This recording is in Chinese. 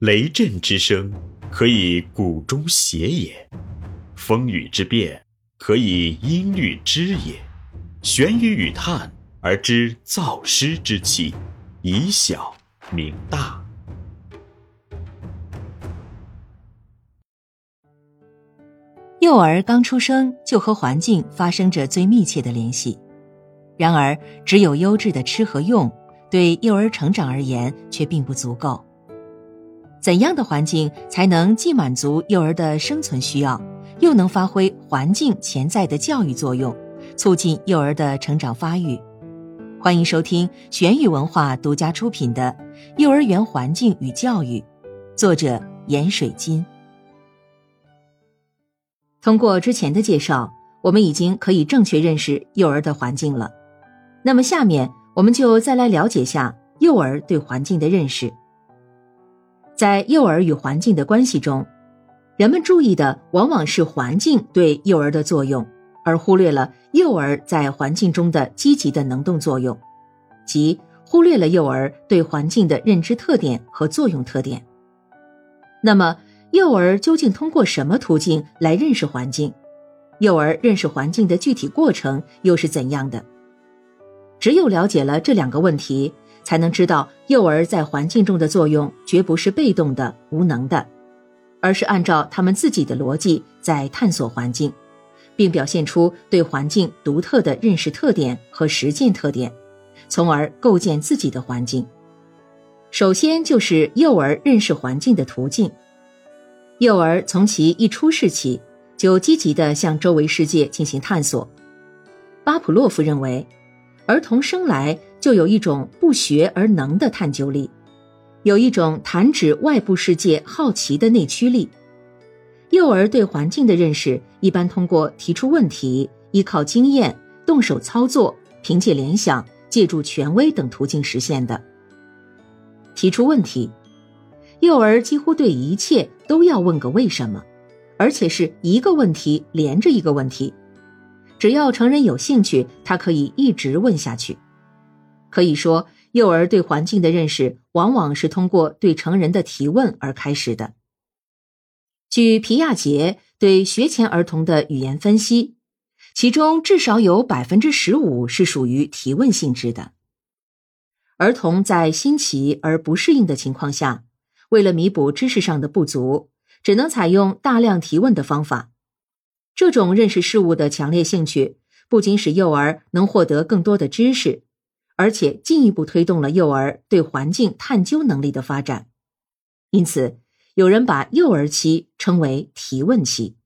雷震之声，可以鼓中谐也；风雨之变，可以音律之也。玄于语叹而知造湿之气，以小明大。幼儿刚出生就和环境发生着最密切的联系，然而只有优质的吃和用，对幼儿成长而言却并不足够。怎样的环境才能既满足幼儿的生存需要，又能发挥环境潜在的教育作用，促进幼儿的成长发育？欢迎收听玄宇文化独家出品的《幼儿园环境与教育》，作者闫水金。通过之前的介绍，我们已经可以正确认识幼儿的环境了。那么，下面我们就再来了解下幼儿对环境的认识。在幼儿与环境的关系中，人们注意的往往是环境对幼儿的作用，而忽略了幼儿在环境中的积极的能动作用，即忽略了幼儿对环境的认知特点和作用特点。那么，幼儿究竟通过什么途径来认识环境？幼儿认识环境的具体过程又是怎样的？只有了解了这两个问题。才能知道幼儿在环境中的作用绝不是被动的、无能的，而是按照他们自己的逻辑在探索环境，并表现出对环境独特的认识特点和实践特点，从而构建自己的环境。首先就是幼儿认识环境的途径。幼儿从其一出世起，就积极地向周围世界进行探索。巴甫洛夫认为，儿童生来。就有一种不学而能的探究力，有一种弹指外部世界好奇的内驱力。幼儿对环境的认识一般通过提出问题、依靠经验、动手操作、凭借联想、借助权威等途径实现的。提出问题，幼儿几乎对一切都要问个为什么，而且是一个问题连着一个问题。只要成人有兴趣，他可以一直问下去。可以说，幼儿对环境的认识往往是通过对成人的提问而开始的。据皮亚杰对学前儿童的语言分析，其中至少有百分之十五是属于提问性质的。儿童在新奇而不适应的情况下，为了弥补知识上的不足，只能采用大量提问的方法。这种认识事物的强烈兴趣，不仅使幼儿能获得更多的知识。而且进一步推动了幼儿对环境探究能力的发展，因此有人把幼儿期称为提问期。